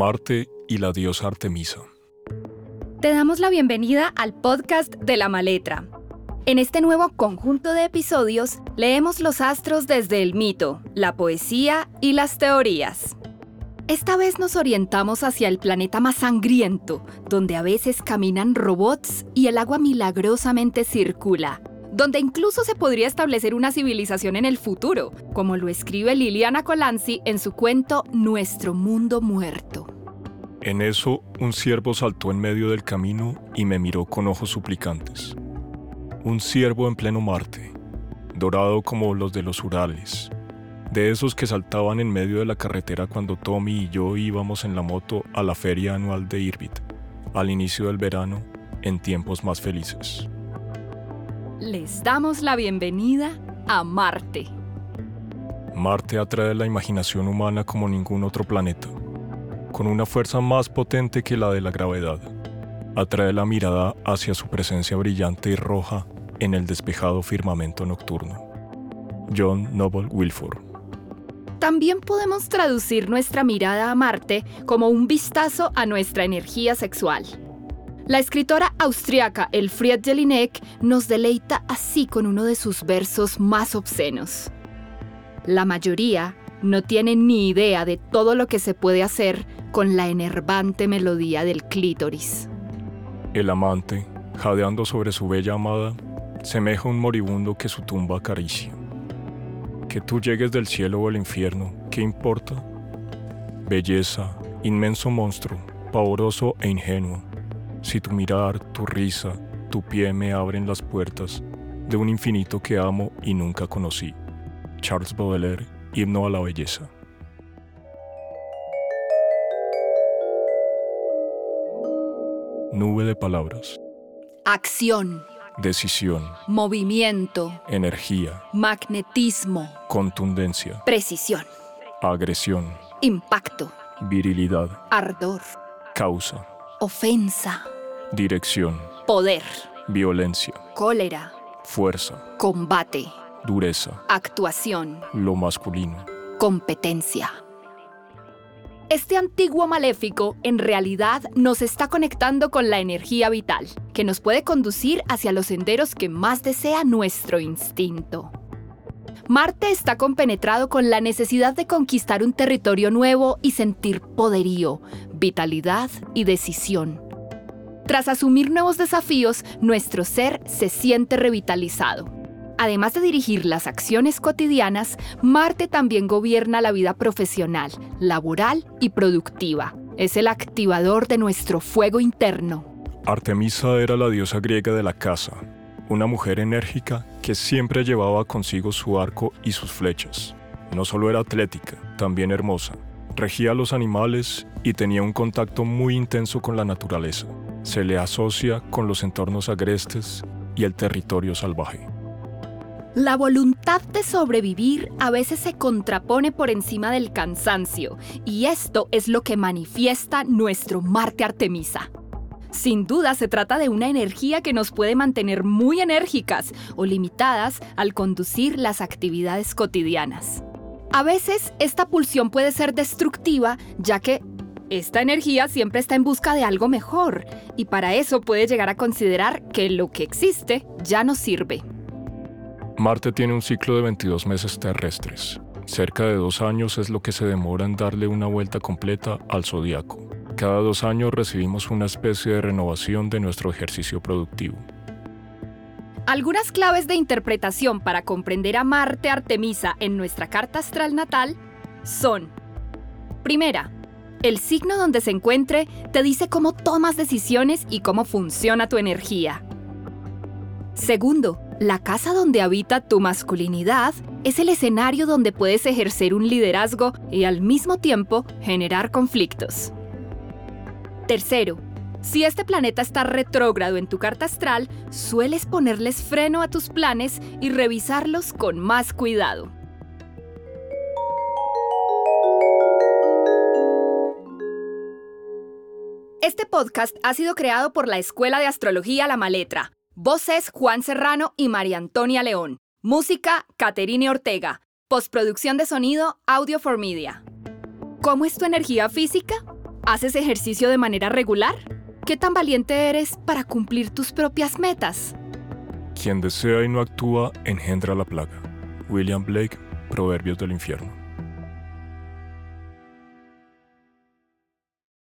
Marte y la diosa Artemisa. Te damos la bienvenida al podcast de la maletra. En este nuevo conjunto de episodios leemos los astros desde el mito, la poesía y las teorías. Esta vez nos orientamos hacia el planeta más sangriento, donde a veces caminan robots y el agua milagrosamente circula, donde incluso se podría establecer una civilización en el futuro, como lo escribe Liliana Colanzi en su cuento Nuestro Mundo Muerto. En eso, un ciervo saltó en medio del camino y me miró con ojos suplicantes. Un ciervo en pleno Marte, dorado como los de los Urales, de esos que saltaban en medio de la carretera cuando Tommy y yo íbamos en la moto a la feria anual de Irbit, al inicio del verano, en tiempos más felices. Les damos la bienvenida a Marte. Marte atrae la imaginación humana como ningún otro planeta, con una fuerza más potente que la de la gravedad. Atrae la mirada hacia su presencia brillante y roja en el despejado firmamento nocturno. John Noble Wilford. También podemos traducir nuestra mirada a Marte como un vistazo a nuestra energía sexual. La escritora austriaca Elfriede Jelinek nos deleita así con uno de sus versos más obscenos. La mayoría no tienen ni idea de todo lo que se puede hacer con la enervante melodía del clítoris. El amante, jadeando sobre su bella amada, semeja un moribundo que su tumba acaricia. Que tú llegues del cielo o el infierno, ¿qué importa? Belleza, inmenso monstruo, pavoroso e ingenuo si tu mirar, tu risa, tu pie me abren las puertas de un infinito que amo y nunca conocí. Charles Baudelaire, Himno a la Belleza. Nube de palabras. Acción. Decisión. Movimiento. Energía. Magnetismo. Contundencia. Precisión. Agresión. Impacto. Virilidad. Ardor. Causa. Ofensa. Dirección. Poder. Violencia. Cólera. Fuerza. Combate. Dureza. Actuación. Lo masculino. Competencia. Este antiguo maléfico en realidad nos está conectando con la energía vital, que nos puede conducir hacia los senderos que más desea nuestro instinto. Marte está compenetrado con la necesidad de conquistar un territorio nuevo y sentir poderío, vitalidad y decisión. Tras asumir nuevos desafíos, nuestro ser se siente revitalizado. Además de dirigir las acciones cotidianas, Marte también gobierna la vida profesional, laboral y productiva. Es el activador de nuestro fuego interno. Artemisa era la diosa griega de la casa, una mujer enérgica que siempre llevaba consigo su arco y sus flechas. No solo era atlética, también hermosa. Regía a los animales y tenía un contacto muy intenso con la naturaleza. Se le asocia con los entornos agrestes y el territorio salvaje. La voluntad de sobrevivir a veces se contrapone por encima del cansancio, y esto es lo que manifiesta nuestro Marte Artemisa. Sin duda se trata de una energía que nos puede mantener muy enérgicas o limitadas al conducir las actividades cotidianas. A veces esta pulsión puede ser destructiva ya que esta energía siempre está en busca de algo mejor y para eso puede llegar a considerar que lo que existe ya no sirve. Marte tiene un ciclo de 22 meses terrestres. Cerca de dos años es lo que se demora en darle una vuelta completa al zodiaco. Cada dos años recibimos una especie de renovación de nuestro ejercicio productivo. Algunas claves de interpretación para comprender a Marte Artemisa en nuestra carta astral natal son, primera, el signo donde se encuentre te dice cómo tomas decisiones y cómo funciona tu energía. Segundo, la casa donde habita tu masculinidad es el escenario donde puedes ejercer un liderazgo y al mismo tiempo generar conflictos. Tercero, si este planeta está retrógrado en tu carta astral, sueles ponerles freno a tus planes y revisarlos con más cuidado. Este podcast ha sido creado por la Escuela de Astrología La Maletra Voces Juan Serrano y María Antonia León. Música Caterine Ortega. Postproducción de sonido Audio for Media. ¿Cómo es tu energía física? ¿Haces ejercicio de manera regular? ¿Qué tan valiente eres para cumplir tus propias metas? Quien desea y no actúa engendra la plaga. William Blake, Proverbios del Infierno.